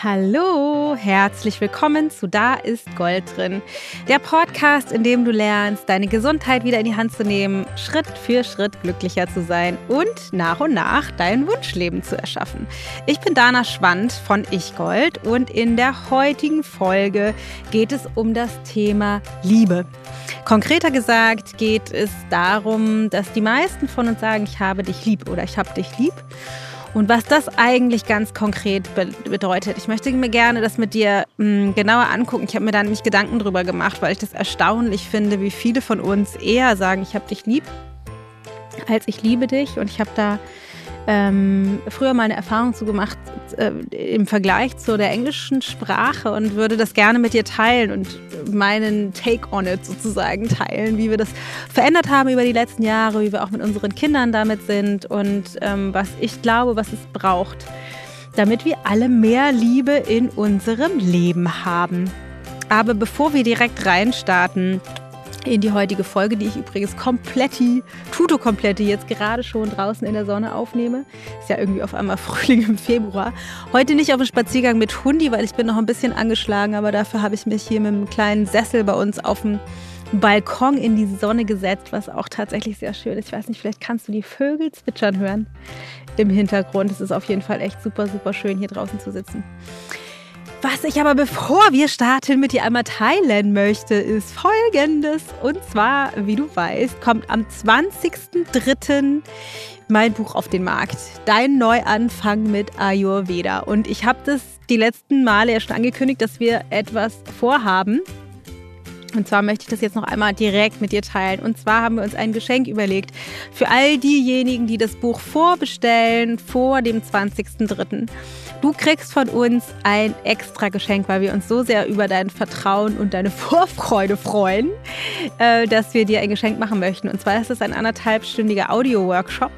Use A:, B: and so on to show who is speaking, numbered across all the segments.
A: Hallo, herzlich willkommen zu Da ist Gold drin. Der Podcast, in dem du lernst, deine Gesundheit wieder in die Hand zu nehmen, Schritt für Schritt glücklicher zu sein und nach und nach dein Wunschleben zu erschaffen. Ich bin Dana Schwand von Ich Gold und in der heutigen Folge geht es um das Thema Liebe. Konkreter gesagt geht es darum, dass die meisten von uns sagen, ich habe dich lieb oder ich habe dich lieb. Und was das eigentlich ganz konkret be bedeutet, ich möchte mir gerne das mit dir mh, hm, genauer angucken. Ich habe mir da nämlich Gedanken drüber gemacht, weil ich das erstaunlich finde, wie viele von uns eher sagen, ich habe dich lieb, als ich liebe dich. Und ich habe da ähm, früher mal eine Erfahrung zu gemacht äh, im Vergleich zu der englischen Sprache und würde das gerne mit dir teilen und meinen Take on it sozusagen teilen, wie wir das verändert haben über die letzten Jahre, wie wir auch mit unseren Kindern damit sind und ähm, was ich glaube, was es braucht, damit wir alle mehr Liebe in unserem Leben haben. Aber bevor wir direkt reinstarten, in die heutige Folge, die ich übrigens kompletti, tuto kompletti jetzt gerade schon draußen in der Sonne aufnehme. Ist ja irgendwie auf einmal Frühling im Februar. Heute nicht auf dem Spaziergang mit Hundi, weil ich bin noch ein bisschen angeschlagen, aber dafür habe ich mich hier mit einem kleinen Sessel bei uns auf dem Balkon in die Sonne gesetzt, was auch tatsächlich sehr schön ist. Ich weiß nicht, vielleicht kannst du die Vögel zwitschern hören im Hintergrund. Es ist auf jeden Fall echt super, super schön, hier draußen zu sitzen. Was ich aber bevor wir starten mit dir einmal teilen möchte, ist folgendes. Und zwar, wie du weißt, kommt am 20.03. mein Buch auf den Markt. Dein Neuanfang mit Ayurveda. Und ich habe das die letzten Male ja schon angekündigt, dass wir etwas vorhaben. Und zwar möchte ich das jetzt noch einmal direkt mit dir teilen. Und zwar haben wir uns ein Geschenk überlegt für all diejenigen, die das Buch vorbestellen vor dem 20.03. Du kriegst von uns ein extra Geschenk, weil wir uns so sehr über dein Vertrauen und deine Vorfreude freuen, äh, dass wir dir ein Geschenk machen möchten. Und zwar ist es ein anderthalbstündiger Audio-Workshop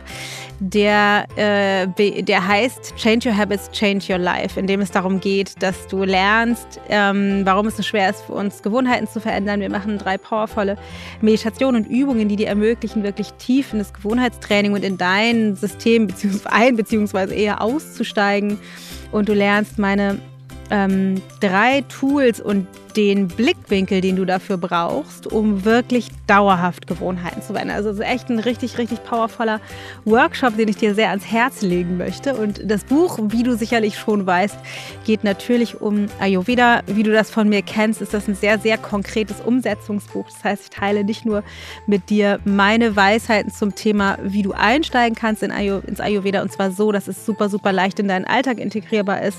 A: der, äh, der heißt Change Your Habits, Change Your Life, in dem es darum geht, dass du lernst, ähm, warum es so schwer ist, für uns Gewohnheiten zu verändern. Wir machen drei powervolle Meditationen und Übungen, die dir ermöglichen, wirklich tief in das Gewohnheitstraining und in dein System beziehungsweise ein beziehungsweise eher auszusteigen. Und du lernst meine ähm, drei Tools und den Blickwinkel, den du dafür brauchst, um wirklich dauerhaft Gewohnheiten zu verändern. Also es ist echt ein richtig, richtig powervoller Workshop, den ich dir sehr ans Herz legen möchte. Und das Buch, wie du sicherlich schon weißt, geht natürlich um Ayurveda. Wie du das von mir kennst, ist das ein sehr, sehr konkretes Umsetzungsbuch. Das heißt, ich teile nicht nur mit dir meine Weisheiten zum Thema, wie du einsteigen kannst in Ayur ins Ayurveda und zwar so, dass es super, super leicht in deinen Alltag integrierbar ist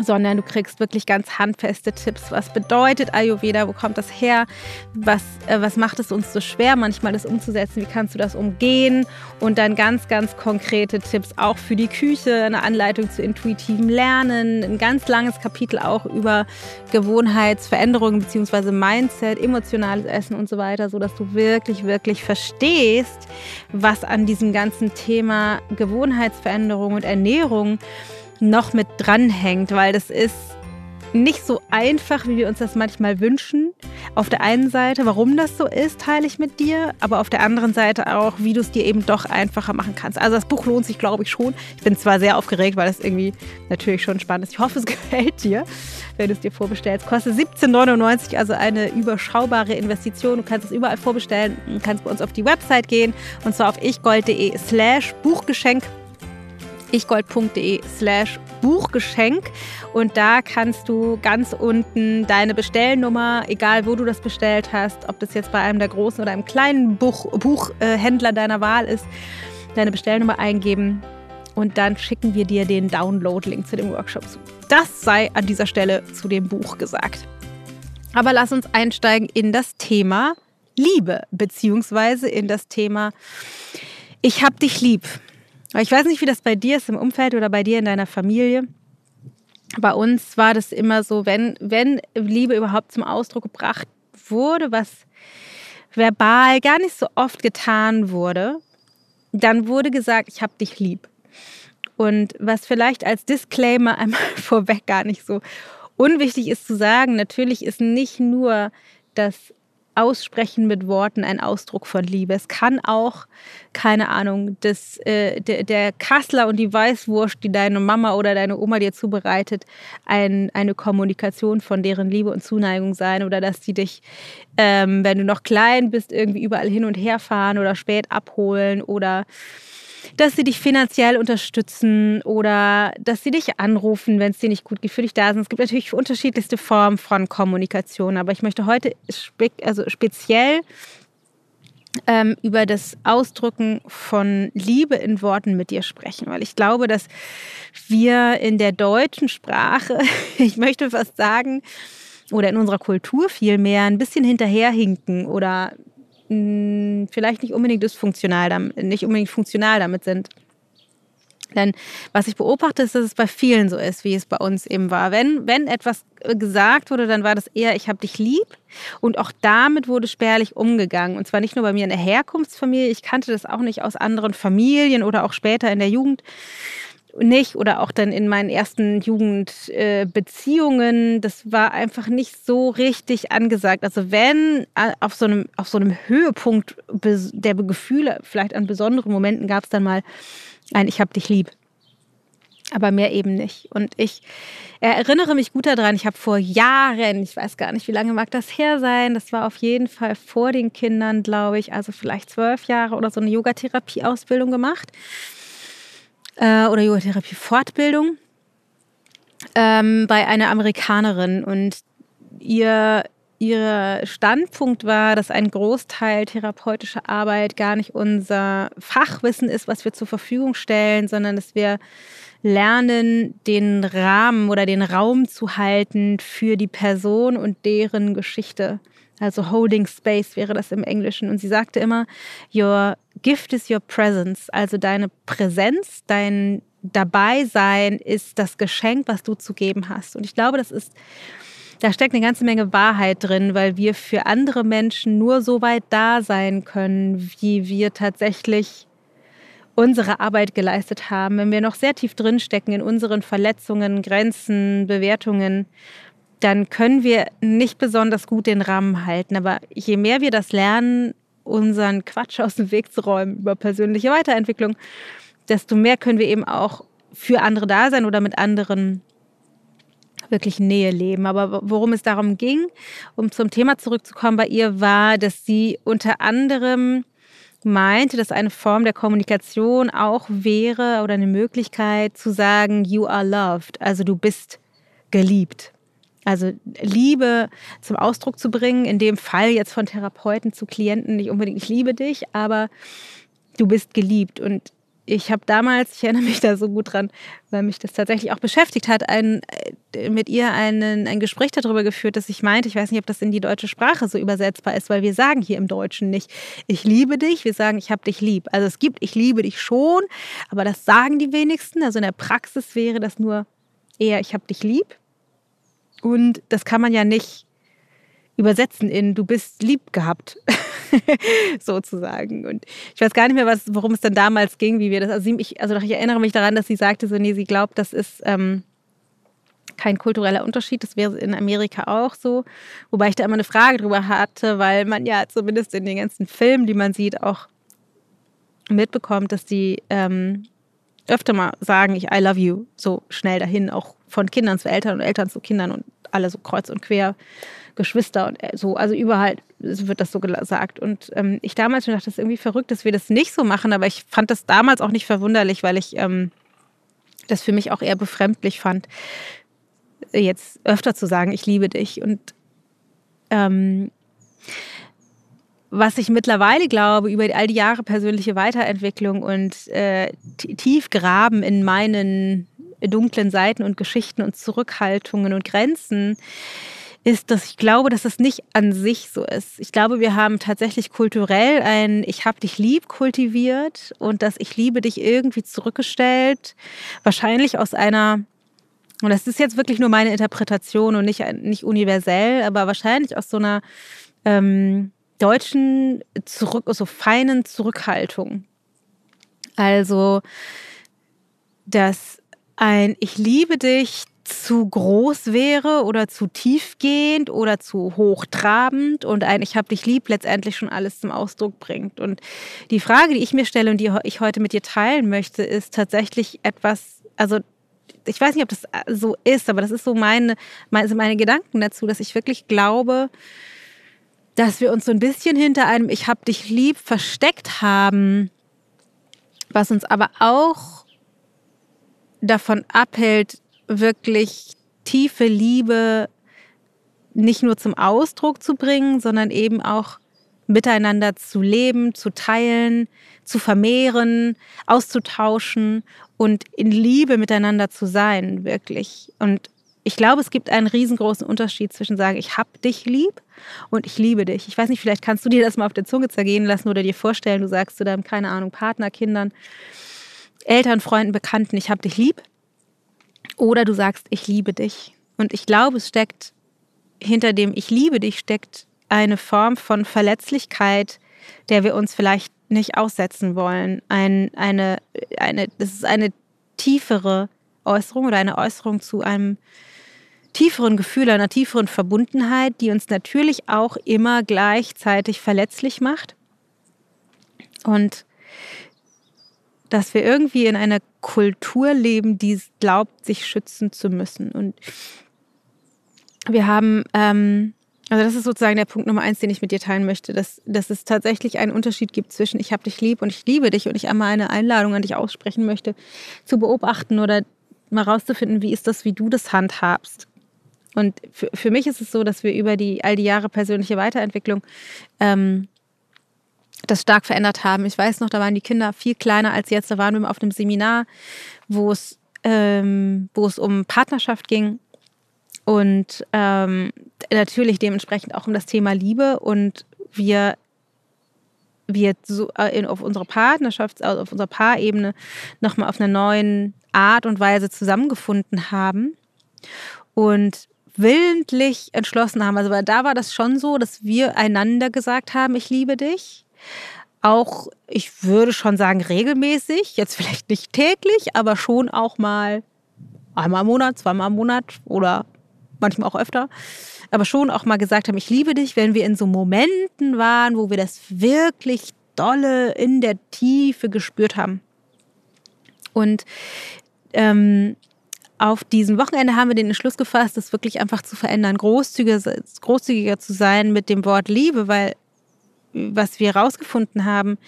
A: sondern du kriegst wirklich ganz handfeste Tipps. Was bedeutet Ayurveda? Wo kommt das her? Was, äh, was macht es uns so schwer, manchmal das umzusetzen? Wie kannst du das umgehen? Und dann ganz, ganz konkrete Tipps auch für die Küche, eine Anleitung zu intuitivem Lernen, ein ganz langes Kapitel auch über Gewohnheitsveränderungen bzw. Mindset, emotionales Essen und so weiter, sodass du wirklich, wirklich verstehst, was an diesem ganzen Thema Gewohnheitsveränderung und Ernährung noch mit dranhängt, weil das ist nicht so einfach, wie wir uns das manchmal wünschen. Auf der einen Seite, warum das so ist, teile ich mit dir, aber auf der anderen Seite auch, wie du es dir eben doch einfacher machen kannst. Also das Buch lohnt sich, glaube ich, schon. Ich bin zwar sehr aufgeregt, weil es irgendwie natürlich schon spannend ist. Ich hoffe, es gefällt dir, wenn du es dir vorbestellst. Kostet 17,99, also eine überschaubare Investition. Du kannst es überall vorbestellen. Du kannst bei uns auf die Website gehen und zwar auf ichgold.de slash Buchgeschenk ichgold.de slash Buchgeschenk und da kannst du ganz unten deine Bestellnummer, egal wo du das bestellt hast, ob das jetzt bei einem der großen oder einem kleinen Buch, Buchhändler deiner Wahl ist, deine Bestellnummer eingeben und dann schicken wir dir den Download-Link zu dem Workshop zu. Das sei an dieser Stelle zu dem Buch gesagt. Aber lass uns einsteigen in das Thema Liebe, beziehungsweise in das Thema Ich hab dich lieb. Ich weiß nicht, wie das bei dir ist im Umfeld oder bei dir in deiner Familie. Bei uns war das immer so, wenn, wenn Liebe überhaupt zum Ausdruck gebracht wurde, was verbal gar nicht so oft getan wurde, dann wurde gesagt, ich habe dich lieb. Und was vielleicht als Disclaimer einmal vorweg gar nicht so unwichtig ist zu sagen, natürlich ist nicht nur das Aussprechen mit Worten ein Ausdruck von Liebe. Es kann auch, keine Ahnung, das, äh, der, der Kassler und die Weißwurst, die deine Mama oder deine Oma dir zubereitet, ein, eine Kommunikation von deren Liebe und Zuneigung sein. Oder dass sie dich, ähm, wenn du noch klein bist, irgendwie überall hin und her fahren oder spät abholen oder dass sie dich finanziell unterstützen oder dass sie dich anrufen, wenn es dir nicht gut geht, für dich da sind. Es gibt natürlich unterschiedlichste Formen von Kommunikation, aber ich möchte heute spe also speziell ähm, über das Ausdrücken von Liebe in Worten mit dir sprechen, weil ich glaube, dass wir in der deutschen Sprache, ich möchte fast sagen, oder in unserer Kultur vielmehr ein bisschen hinterherhinken oder vielleicht nicht unbedingt dysfunktional, nicht unbedingt funktional damit sind. Denn was ich beobachte, ist, dass es bei vielen so ist, wie es bei uns eben war. Wenn, wenn etwas gesagt wurde, dann war das eher, ich habe dich lieb. Und auch damit wurde spärlich umgegangen. Und zwar nicht nur bei mir in der Herkunftsfamilie, ich kannte das auch nicht aus anderen Familien oder auch später in der Jugend nicht oder auch dann in meinen ersten Jugendbeziehungen, das war einfach nicht so richtig angesagt. Also wenn äh, auf so einem, auf so einem Höhepunkt der Gefühle, vielleicht an besonderen Momenten gab es dann mal ein Ich hab dich lieb. Aber mehr eben nicht. Und ich erinnere mich gut daran, ich habe vor Jahren, ich weiß gar nicht, wie lange mag das her sein, das war auf jeden Fall vor den Kindern, glaube ich, also vielleicht zwölf Jahre oder so eine Yogatherapie-Ausbildung gemacht äh, oder Yogatherapie-Fortbildung ähm, bei einer Amerikanerin. Und ihr, ihr Standpunkt war, dass ein Großteil therapeutischer Arbeit gar nicht unser Fachwissen ist, was wir zur Verfügung stellen, sondern dass wir lernen, den Rahmen oder den Raum zu halten für die Person und deren Geschichte. Also Holding Space wäre das im Englischen. Und sie sagte immer, Your gift is your presence. Also deine Präsenz, dein Dabeisein ist das Geschenk, was du zu geben hast. Und ich glaube, das ist, da steckt eine ganze Menge Wahrheit drin, weil wir für andere Menschen nur so weit da sein können, wie wir tatsächlich unsere Arbeit geleistet haben. Wenn wir noch sehr tief drinstecken in unseren Verletzungen, Grenzen, Bewertungen dann können wir nicht besonders gut den Rahmen halten. Aber je mehr wir das lernen, unseren Quatsch aus dem Weg zu räumen über persönliche Weiterentwicklung, desto mehr können wir eben auch für andere da sein oder mit anderen wirklich Nähe leben. Aber worum es darum ging, um zum Thema zurückzukommen bei ihr, war, dass sie unter anderem meinte, dass eine Form der Kommunikation auch wäre oder eine Möglichkeit zu sagen, you are loved, also du bist geliebt. Also Liebe zum Ausdruck zu bringen, in dem Fall jetzt von Therapeuten zu Klienten, nicht unbedingt, ich liebe dich, aber du bist geliebt. Und ich habe damals, ich erinnere mich da so gut dran, weil mich das tatsächlich auch beschäftigt hat, ein, äh, mit ihr einen, ein Gespräch darüber geführt, dass ich meinte, ich weiß nicht, ob das in die deutsche Sprache so übersetzbar ist, weil wir sagen hier im Deutschen nicht, ich liebe dich, wir sagen, ich habe dich lieb. Also es gibt, ich liebe dich schon, aber das sagen die wenigsten. Also in der Praxis wäre das nur eher, ich habe dich lieb. Und das kann man ja nicht übersetzen in du bist lieb gehabt, sozusagen. Und ich weiß gar nicht mehr, was, worum es dann damals ging, wie wir das. Also, ich, also ich erinnere mich daran, dass sie sagte, so, nee, sie glaubt, das ist ähm, kein kultureller Unterschied. Das wäre in Amerika auch so. Wobei ich da immer eine Frage drüber hatte, weil man ja zumindest in den ganzen Filmen, die man sieht, auch mitbekommt, dass die ähm, öfter mal sagen, ich I love you, so schnell dahin, auch von Kindern zu Eltern und Eltern zu Kindern und alle so kreuz und quer, Geschwister und äh, so, also überall wird das so gesagt. Und ähm, ich damals schon dachte, das ist irgendwie verrückt, dass wir das nicht so machen, aber ich fand das damals auch nicht verwunderlich, weil ich ähm, das für mich auch eher befremdlich fand, jetzt öfter zu sagen, ich liebe dich. Und ähm, was ich mittlerweile glaube über all die Jahre persönliche Weiterentwicklung und äh, tief graben in meinen dunklen Seiten und Geschichten und Zurückhaltungen und Grenzen, ist, dass ich glaube, dass das nicht an sich so ist. Ich glaube, wir haben tatsächlich kulturell ein Ich hab dich lieb kultiviert und das Ich liebe dich irgendwie zurückgestellt. Wahrscheinlich aus einer, und das ist jetzt wirklich nur meine Interpretation und nicht, nicht universell, aber wahrscheinlich aus so einer ähm, deutschen, zurück, so feinen Zurückhaltung. Also, dass ein Ich liebe dich zu groß wäre oder zu tiefgehend oder zu hochtrabend und ein Ich hab dich lieb letztendlich schon alles zum Ausdruck bringt. Und die Frage, die ich mir stelle und die ich heute mit dir teilen möchte, ist tatsächlich etwas, also ich weiß nicht, ob das so ist, aber das ist so meine, meine, meine Gedanken dazu, dass ich wirklich glaube, dass wir uns so ein bisschen hinter einem Ich hab dich lieb versteckt haben, was uns aber auch davon abhält, wirklich tiefe Liebe nicht nur zum Ausdruck zu bringen, sondern eben auch miteinander zu leben, zu teilen, zu vermehren, auszutauschen und in Liebe miteinander zu sein, wirklich. Und ich glaube, es gibt einen riesengroßen Unterschied zwischen sagen, ich hab dich lieb und ich liebe dich. Ich weiß nicht, vielleicht kannst du dir das mal auf der Zunge zergehen lassen oder dir vorstellen, du sagst zu deinem, keine Ahnung, Partner, Kindern, Eltern, Freunden, Bekannten, ich hab dich lieb. Oder du sagst, ich liebe dich. Und ich glaube, es steckt hinter dem Ich liebe dich steckt eine Form von Verletzlichkeit, der wir uns vielleicht nicht aussetzen wollen. Ein, eine, eine, das ist eine tiefere Äußerung oder eine Äußerung zu einem tieferen Gefühl, einer tieferen Verbundenheit, die uns natürlich auch immer gleichzeitig verletzlich macht. Und dass wir irgendwie in einer Kultur leben, die glaubt, sich schützen zu müssen. Und wir haben, ähm, also das ist sozusagen der Punkt Nummer eins, den ich mit dir teilen möchte, dass, dass es tatsächlich einen Unterschied gibt zwischen ich habe dich lieb und ich liebe dich und ich einmal eine Einladung an dich aussprechen möchte, zu beobachten oder mal rauszufinden, wie ist das, wie du das handhabst. Und für, für mich ist es so, dass wir über die all die Jahre persönliche Weiterentwicklung ähm, das stark verändert haben. Ich weiß noch, da waren die Kinder viel kleiner als jetzt. Da waren wir auf einem Seminar, wo es, ähm, wo es um Partnerschaft ging und ähm, natürlich dementsprechend auch um das Thema Liebe. Und wir wir so, äh, auf unserer Partnerschaft, also auf unserer Paarebene nochmal auf einer neuen Art und Weise zusammengefunden haben und willentlich entschlossen haben. Also da war das schon so, dass wir einander gesagt haben, ich liebe dich auch, ich würde schon sagen, regelmäßig, jetzt vielleicht nicht täglich, aber schon auch mal einmal im Monat, zweimal im Monat oder manchmal auch öfter, aber schon auch mal gesagt haben, ich liebe dich, wenn wir in so Momenten waren, wo wir das wirklich dolle in der Tiefe gespürt haben. Und ähm, auf diesem Wochenende haben wir den Entschluss gefasst, das wirklich einfach zu verändern, großzügiger, großzügiger zu sein mit dem Wort Liebe, weil was wir herausgefunden haben,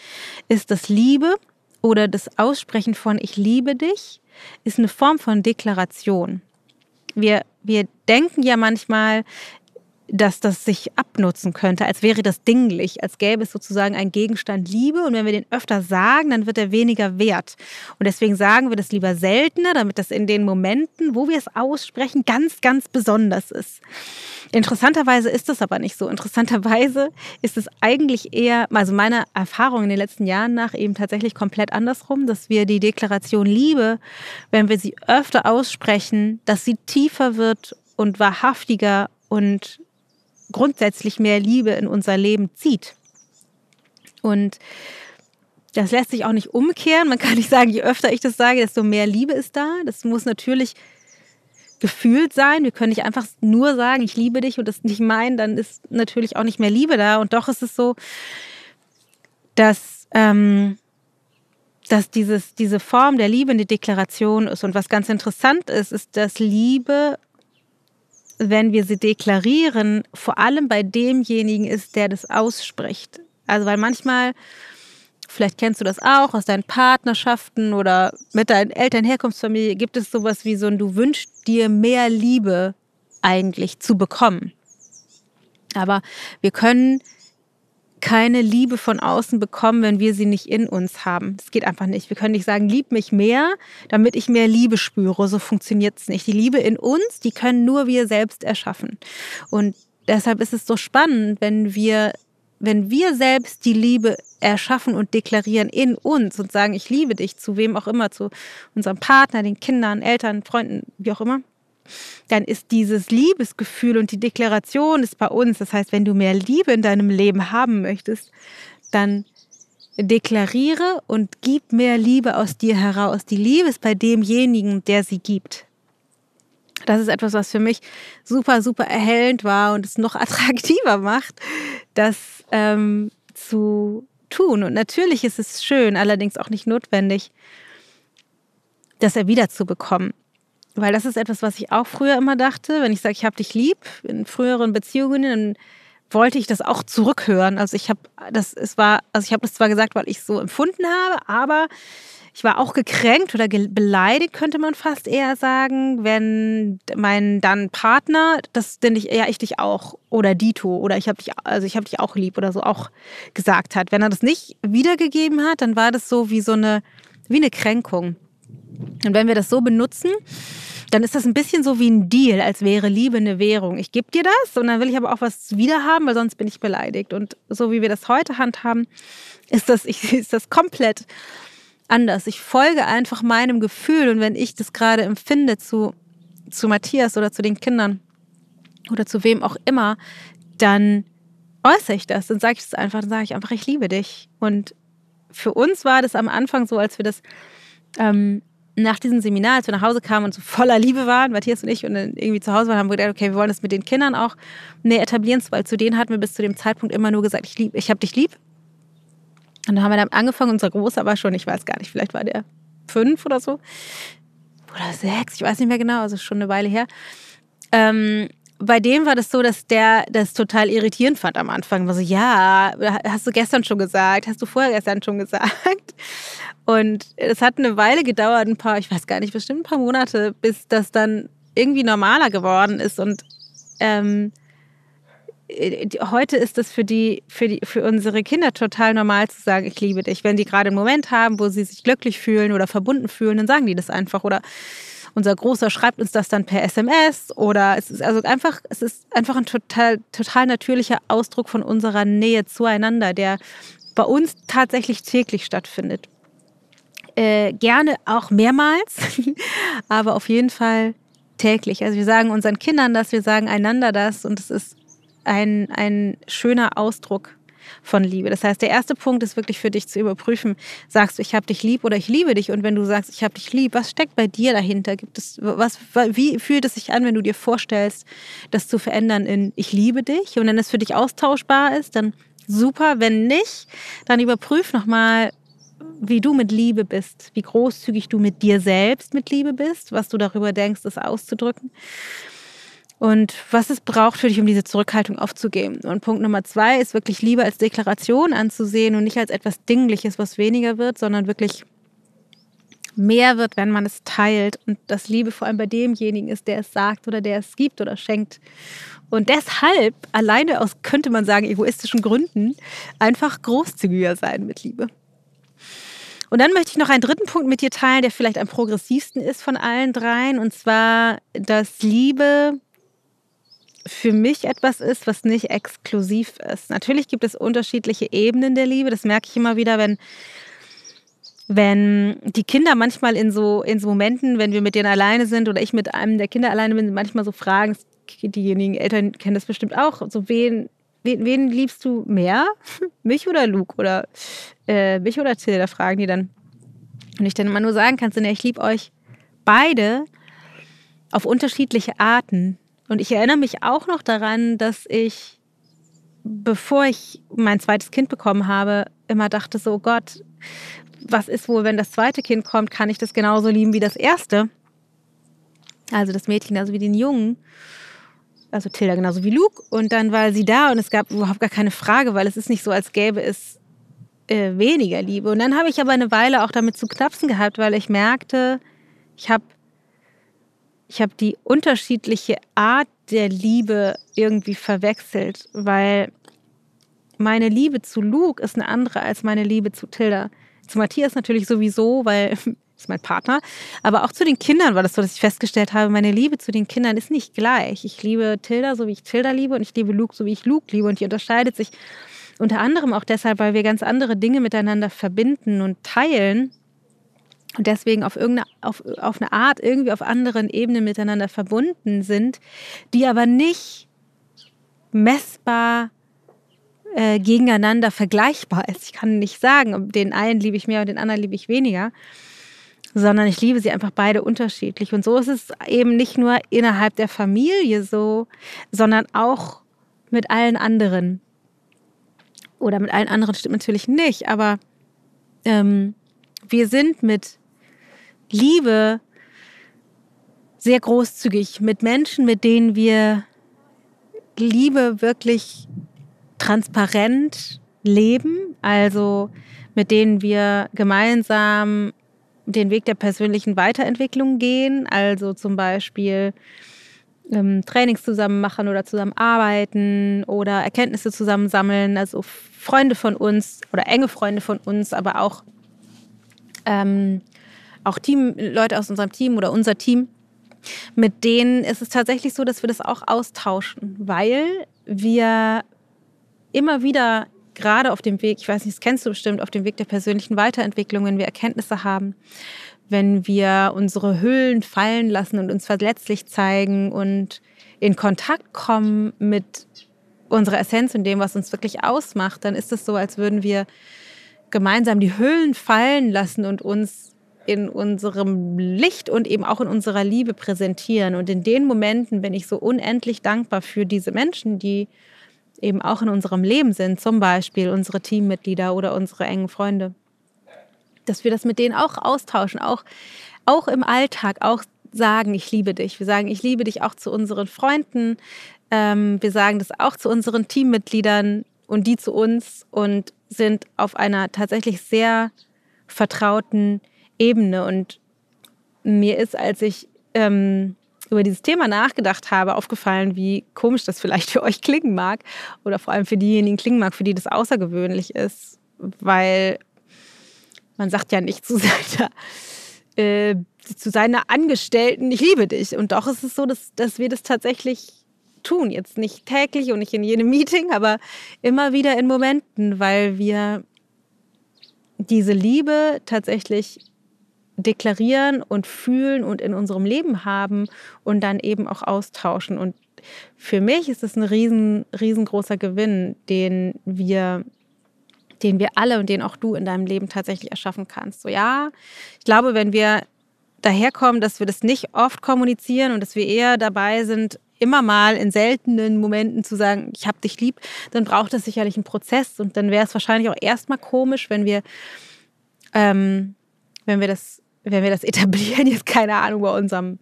A: ist, dass Liebe oder das Aussprechen von Ich liebe dich ist eine Form von Deklaration. Wir, wir denken ja manchmal, dass das sich abnutzen könnte, als wäre das dinglich, als gäbe es sozusagen einen Gegenstand Liebe. Und wenn wir den öfter sagen, dann wird er weniger wert. Und deswegen sagen wir das lieber seltener, damit das in den Momenten, wo wir es aussprechen, ganz, ganz besonders ist. Interessanterweise ist das aber nicht so. Interessanterweise ist es eigentlich eher, also meiner Erfahrung in den letzten Jahren nach, eben tatsächlich komplett andersrum, dass wir die Deklaration Liebe, wenn wir sie öfter aussprechen, dass sie tiefer wird und wahrhaftiger und grundsätzlich mehr Liebe in unser Leben zieht. Und das lässt sich auch nicht umkehren. Man kann nicht sagen, je öfter ich das sage, desto mehr Liebe ist da. Das muss natürlich gefühlt sein. Wir können nicht einfach nur sagen, ich liebe dich und das nicht meinen, dann ist natürlich auch nicht mehr Liebe da. Und doch ist es so, dass, ähm, dass dieses, diese Form der Liebe eine Deklaration ist. Und was ganz interessant ist, ist, dass Liebe wenn wir sie deklarieren, vor allem bei demjenigen ist, der das ausspricht. Also weil manchmal, vielleicht kennst du das auch aus deinen Partnerschaften oder mit deinen Eltern, Herkunftsfamilie, gibt es sowas wie so ein, du wünschst dir mehr Liebe eigentlich zu bekommen. Aber wir können keine Liebe von außen bekommen, wenn wir sie nicht in uns haben. Das geht einfach nicht. Wir können nicht sagen, lieb mich mehr, damit ich mehr Liebe spüre. So funktioniert es nicht. Die Liebe in uns, die können nur wir selbst erschaffen. Und deshalb ist es so spannend, wenn wir, wenn wir selbst die Liebe erschaffen und deklarieren in uns und sagen, ich liebe dich, zu wem auch immer, zu unserem Partner, den Kindern, Eltern, Freunden, wie auch immer dann ist dieses Liebesgefühl und die Deklaration ist bei uns. Das heißt, wenn du mehr Liebe in deinem Leben haben möchtest, dann deklariere und gib mehr Liebe aus dir heraus. Die Liebe ist bei demjenigen, der sie gibt. Das ist etwas, was für mich super, super erhellend war und es noch attraktiver macht, das ähm, zu tun. Und natürlich ist es schön, allerdings auch nicht notwendig, das erwidert zu. Weil das ist etwas, was ich auch früher immer dachte. Wenn ich sage, ich habe dich lieb, in früheren Beziehungen, dann wollte ich das auch zurückhören. Also ich habe das, es war, also ich habe das zwar gesagt, weil ich es so empfunden habe, aber ich war auch gekränkt oder beleidigt, könnte man fast eher sagen, wenn mein dann Partner, das denn ich, ja, ich dich auch oder Dito oder ich habe dich, also ich habe dich auch lieb oder so auch gesagt hat. Wenn er das nicht wiedergegeben hat, dann war das so wie so eine, wie eine Kränkung. Und wenn wir das so benutzen, dann ist das ein bisschen so wie ein Deal, als wäre Liebe eine Währung. Ich gebe dir das und dann will ich aber auch was wiederhaben, weil sonst bin ich beleidigt. Und so wie wir das heute handhaben, ist das, ich, ist das komplett anders. Ich folge einfach meinem Gefühl und wenn ich das gerade empfinde zu, zu Matthias oder zu den Kindern oder zu wem auch immer, dann äußere ich das, dann sage ich es einfach, dann sage ich einfach, ich liebe dich. Und für uns war das am Anfang so, als wir das ähm, nach diesem Seminar, als wir nach Hause kamen und so voller Liebe waren, Matthias und ich, und dann irgendwie zu Hause waren, haben wir gedacht, okay, wir wollen das mit den Kindern auch näher etablieren, weil zu denen hatten wir bis zu dem Zeitpunkt immer nur gesagt, ich liebe, ich habe dich lieb. Und dann haben wir dann angefangen, unser Großer war schon, ich weiß gar nicht, vielleicht war der fünf oder so. Oder sechs, ich weiß nicht mehr genau, also schon eine Weile her. Ähm, bei dem war das so, dass der das total irritierend fand am Anfang. War so, ja, hast du gestern schon gesagt, hast du vorher gestern schon gesagt. Und es hat eine Weile gedauert, ein paar, ich weiß gar nicht, bestimmt ein paar Monate, bis das dann irgendwie normaler geworden ist. Und ähm, äh, heute ist es für die, für die, für unsere Kinder total normal zu sagen, ich liebe dich. Wenn die gerade einen Moment haben, wo sie sich glücklich fühlen oder verbunden fühlen, dann sagen die das einfach. Oder unser Großer schreibt uns das dann per SMS oder es ist also einfach, es ist einfach ein total, total natürlicher Ausdruck von unserer Nähe zueinander, der bei uns tatsächlich täglich stattfindet. Äh, gerne auch mehrmals, aber auf jeden Fall täglich. Also wir sagen unseren Kindern das, wir sagen einander das und es ist ein, ein schöner Ausdruck von Liebe. Das heißt, der erste Punkt ist wirklich für dich zu überprüfen, sagst du, ich habe dich lieb oder ich liebe dich. Und wenn du sagst, ich habe dich lieb, was steckt bei dir dahinter? Gibt es was wie fühlt es sich an, wenn du dir vorstellst, das zu verändern in ich liebe dich? Und wenn es für dich austauschbar ist, dann super, wenn nicht, dann überprüf nochmal, wie du mit Liebe bist, wie großzügig du mit dir selbst mit Liebe bist, was du darüber denkst, das auszudrücken und was es braucht für dich, um diese Zurückhaltung aufzugeben. Und Punkt Nummer zwei ist wirklich Liebe als Deklaration anzusehen und nicht als etwas Dingliches, was weniger wird, sondern wirklich mehr wird, wenn man es teilt und das Liebe vor allem bei demjenigen ist, der es sagt oder der es gibt oder schenkt. Und deshalb, alleine aus, könnte man sagen, egoistischen Gründen, einfach großzügiger sein mit Liebe. Und dann möchte ich noch einen dritten Punkt mit dir teilen, der vielleicht am progressivsten ist von allen dreien, und zwar, dass Liebe für mich etwas ist, was nicht exklusiv ist. Natürlich gibt es unterschiedliche Ebenen der Liebe. Das merke ich immer wieder, wenn, wenn die Kinder manchmal in so, in so Momenten, wenn wir mit denen alleine sind oder ich mit einem der Kinder alleine bin, manchmal so fragen, diejenigen Eltern kennen das bestimmt auch, so wen, wen, wen liebst du mehr? mich oder Luke? Oder äh, mich oder Till? Da fragen die dann. Und ich dann immer nur sagen kann, ich liebe euch beide auf unterschiedliche Arten. Und ich erinnere mich auch noch daran, dass ich, bevor ich mein zweites Kind bekommen habe, immer dachte so, Gott, was ist wohl, wenn das zweite Kind kommt, kann ich das genauso lieben wie das erste? Also das Mädchen, also wie den Jungen. Also Tilda genauso wie Luke. Und dann war sie da und es gab überhaupt gar keine Frage, weil es ist nicht so, als gäbe es äh, weniger Liebe. Und dann habe ich aber eine Weile auch damit zu knapsen gehabt, weil ich merkte, ich habe ich habe die unterschiedliche Art der Liebe irgendwie verwechselt, weil meine Liebe zu Luke ist eine andere als meine Liebe zu Tilda. Zu Matthias natürlich sowieso, weil ist mein Partner. Aber auch zu den Kindern war das so, dass ich festgestellt habe, meine Liebe zu den Kindern ist nicht gleich. Ich liebe Tilda so, wie ich Tilda liebe und ich liebe Luke so, wie ich Luke liebe. Und die unterscheidet sich unter anderem auch deshalb, weil wir ganz andere Dinge miteinander verbinden und teilen und deswegen auf irgendeine auf, auf eine Art irgendwie auf anderen Ebenen miteinander verbunden sind, die aber nicht messbar äh, gegeneinander vergleichbar ist. Ich kann nicht sagen, den einen liebe ich mehr und den anderen liebe ich weniger, sondern ich liebe sie einfach beide unterschiedlich. Und so ist es eben nicht nur innerhalb der Familie so, sondern auch mit allen anderen. Oder mit allen anderen stimmt natürlich nicht, aber ähm, wir sind mit Liebe sehr großzügig mit Menschen, mit denen wir Liebe wirklich transparent leben, also mit denen wir gemeinsam den Weg der persönlichen Weiterentwicklung gehen, also zum Beispiel ähm, Trainings zusammen machen oder zusammen arbeiten oder Erkenntnisse zusammen sammeln, also Freunde von uns oder enge Freunde von uns, aber auch, ähm, auch Team, Leute aus unserem Team oder unser Team, mit denen ist es tatsächlich so, dass wir das auch austauschen, weil wir immer wieder gerade auf dem Weg, ich weiß nicht, das kennst du bestimmt, auf dem Weg der persönlichen Weiterentwicklung, wenn wir Erkenntnisse haben, wenn wir unsere Hüllen fallen lassen und uns verletzlich zeigen und in Kontakt kommen mit unserer Essenz und dem, was uns wirklich ausmacht, dann ist es so, als würden wir gemeinsam die Hüllen fallen lassen und uns in unserem Licht und eben auch in unserer Liebe präsentieren. Und in den Momenten bin ich so unendlich dankbar für diese Menschen, die eben auch in unserem Leben sind, zum Beispiel unsere Teammitglieder oder unsere engen Freunde, dass wir das mit denen auch austauschen, auch, auch im Alltag, auch sagen, ich liebe dich. Wir sagen, ich liebe dich auch zu unseren Freunden. Ähm, wir sagen das auch zu unseren Teammitgliedern und die zu uns und sind auf einer tatsächlich sehr vertrauten Ebene. Und mir ist, als ich ähm, über dieses Thema nachgedacht habe, aufgefallen, wie komisch das vielleicht für euch klingen mag oder vor allem für diejenigen klingen mag, für die das außergewöhnlich ist, weil man sagt ja nicht zu seiner, äh, zu seiner Angestellten, ich liebe dich. Und doch ist es so, dass, dass wir das tatsächlich tun. Jetzt nicht täglich und nicht in jedem Meeting, aber immer wieder in Momenten, weil wir diese Liebe tatsächlich deklarieren und fühlen und in unserem Leben haben und dann eben auch austauschen. Und für mich ist es ein riesen, riesengroßer Gewinn, den wir den wir alle und den auch du in deinem Leben tatsächlich erschaffen kannst. So ja, ich glaube, wenn wir daherkommen, dass wir das nicht oft kommunizieren und dass wir eher dabei sind, immer mal in seltenen Momenten zu sagen, ich habe dich lieb, dann braucht es sicherlich einen Prozess und dann wäre es wahrscheinlich auch erstmal komisch, wenn wir, ähm, wenn wir das wenn wir das etablieren, jetzt keine Ahnung, bei unserem,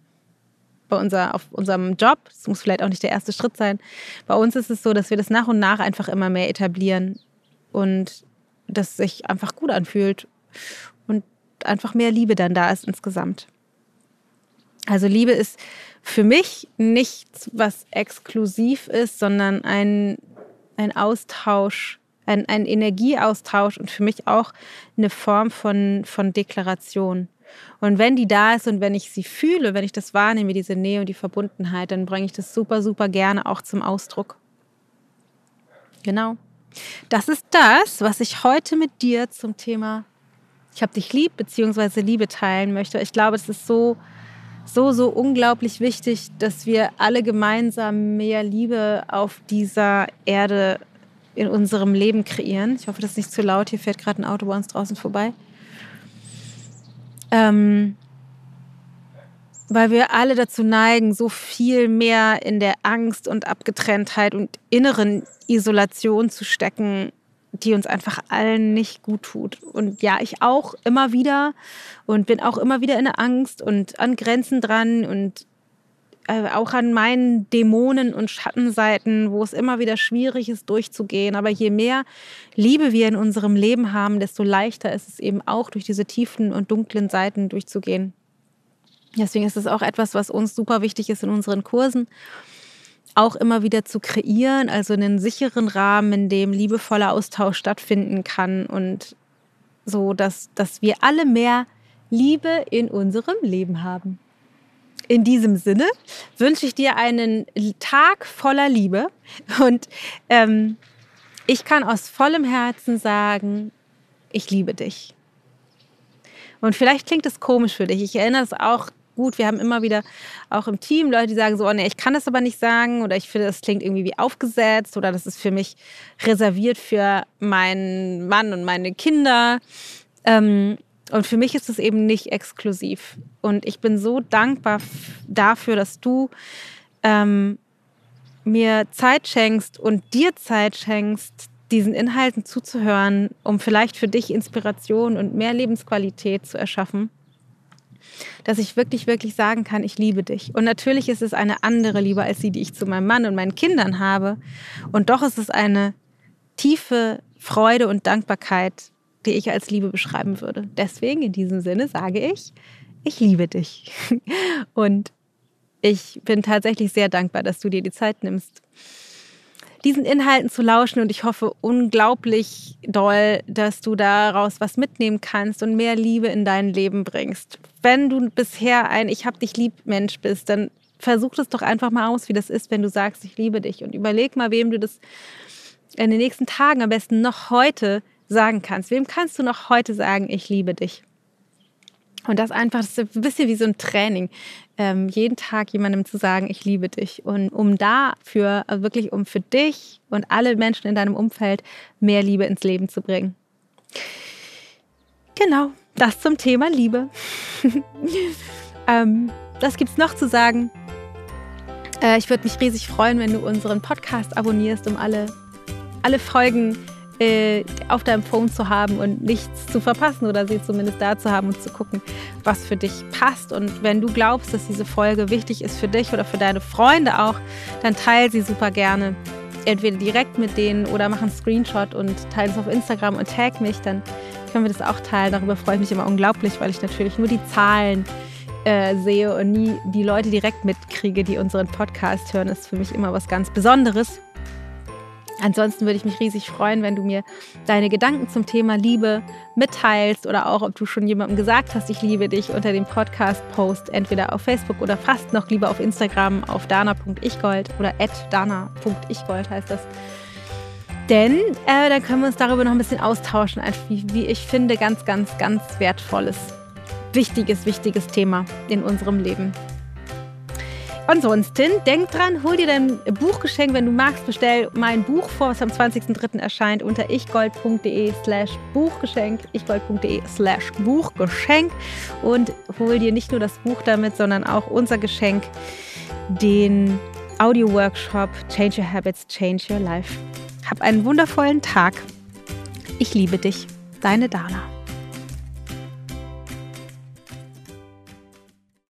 A: bei unser, auf unserem Job, das muss vielleicht auch nicht der erste Schritt sein. Bei uns ist es so, dass wir das nach und nach einfach immer mehr etablieren und das sich einfach gut anfühlt und einfach mehr Liebe dann da ist insgesamt. Also Liebe ist für mich nichts, was exklusiv ist, sondern ein, ein Austausch ein, ein, Energieaustausch und für mich auch eine Form von, von Deklaration. Und wenn die da ist und wenn ich sie fühle, wenn ich das wahrnehme, diese Nähe und die Verbundenheit, dann bringe ich das super, super gerne auch zum Ausdruck. Genau. Das ist das, was ich heute mit dir zum Thema Ich habe dich lieb bzw. Liebe teilen möchte. Ich glaube, es ist so, so, so unglaublich wichtig, dass wir alle gemeinsam mehr Liebe auf dieser Erde in unserem Leben kreieren. Ich hoffe, das ist nicht zu laut. Hier fährt gerade ein Auto bei uns draußen vorbei. Ähm, weil wir alle dazu neigen, so viel mehr in der Angst und Abgetrenntheit und inneren Isolation zu stecken, die uns einfach allen nicht gut tut. Und ja, ich auch immer wieder und bin auch immer wieder in der Angst und an Grenzen dran und äh, auch an meinen Dämonen und Schattenseiten, wo es immer wieder schwierig ist, durchzugehen. Aber je mehr Liebe wir in unserem Leben haben, desto leichter ist es eben auch, durch diese tiefen und dunklen Seiten durchzugehen. Deswegen ist es auch etwas, was uns super wichtig ist in unseren Kursen, auch immer wieder zu kreieren, also einen sicheren Rahmen, in dem liebevoller Austausch stattfinden kann und so, dass, dass wir alle mehr Liebe in unserem Leben haben. In diesem Sinne wünsche ich dir einen Tag voller Liebe und ähm, ich kann aus vollem Herzen sagen, ich liebe dich. Und vielleicht klingt es komisch für dich. Ich erinnere es auch gut. Wir haben immer wieder auch im Team Leute, die sagen so, oh nee, ich kann das aber nicht sagen oder ich finde, das klingt irgendwie wie aufgesetzt oder das ist für mich reserviert für meinen Mann und meine Kinder. Ähm, Und für mich ist es eben nicht exklusiv. Und ich bin so dankbar dafür, dass du ähm, mir Zeit schenkst und dir Zeit schenkst, diesen Inhalten zuzuhören, um vielleicht für dich Inspiration und mehr Lebensqualität zu erschaffen, dass ich wirklich, wirklich sagen kann, ich liebe dich. Und natürlich ist es eine andere Liebe als die, die ich zu meinem Mann und meinen Kindern habe. Und doch ist es eine tiefe Freude und Dankbarkeit, die ich als Liebe beschreiben würde. Deswegen in diesem Sinne sage ich, ich liebe dich. Und ich bin tatsächlich sehr dankbar, dass du dir die Zeit nimmst, diesen Inhalten zu lauschen. Und ich hoffe unglaublich doll, dass du daraus was mitnehmen kannst und mehr Liebe in dein Leben bringst. Wenn du bisher ein Ich hab dich lieb Mensch bist, dann versuch es doch einfach mal aus, wie das ist, wenn du sagst, ich liebe dich. Und überleg mal, wem du das in den nächsten Tagen, am besten noch heute, sagen kannst. Wem kannst du noch heute sagen, ich liebe dich? Und das einfach, das ist ein bisschen wie so ein Training, ähm, jeden Tag jemandem zu sagen, ich liebe dich. Und um dafür, also wirklich um für dich und alle Menschen in deinem Umfeld mehr Liebe ins Leben zu bringen. Genau, das zum Thema Liebe. ähm, das es noch zu sagen. Äh, ich würde mich riesig freuen, wenn du unseren Podcast abonnierst, um alle, alle Folgen äh, auf deinem Phone zu haben und nichts zu verpassen oder sie zumindest da zu haben und zu gucken, was für dich passt. Und wenn du glaubst, dass diese Folge wichtig ist für dich oder für deine Freunde auch, dann teile sie super gerne. Entweder direkt mit denen oder mach einen Screenshot und teile es auf Instagram und tag mich, dann können wir das auch teilen. Darüber freue ich mich immer unglaublich, weil ich natürlich nur die Zahlen äh, sehe und nie die Leute direkt mitkriege, die unseren Podcast hören. Das ist für mich immer was ganz Besonderes. Ansonsten würde ich mich riesig freuen, wenn du mir deine Gedanken zum Thema Liebe mitteilst oder auch, ob du schon jemandem gesagt hast, ich liebe dich unter dem Podcast-Post, entweder auf Facebook oder fast noch lieber auf Instagram auf dana.ichgold oder dana.ichgold heißt das. Denn äh, dann können wir uns darüber noch ein bisschen austauschen. Wie, wie ich finde, ganz, ganz, ganz wertvolles, wichtiges, wichtiges Thema in unserem Leben. Ansonsten, denk dran, hol dir dein Buchgeschenk, wenn du magst, bestell mein Buch vor, was am 20.03. erscheint unter ichgold.de slash Buchgeschenk, ichgold.de slash Buchgeschenk und hol dir nicht nur das Buch damit, sondern auch unser Geschenk, den Audio-Workshop Change Your Habits, Change Your Life. Hab einen wundervollen Tag. Ich liebe dich. Deine Dana.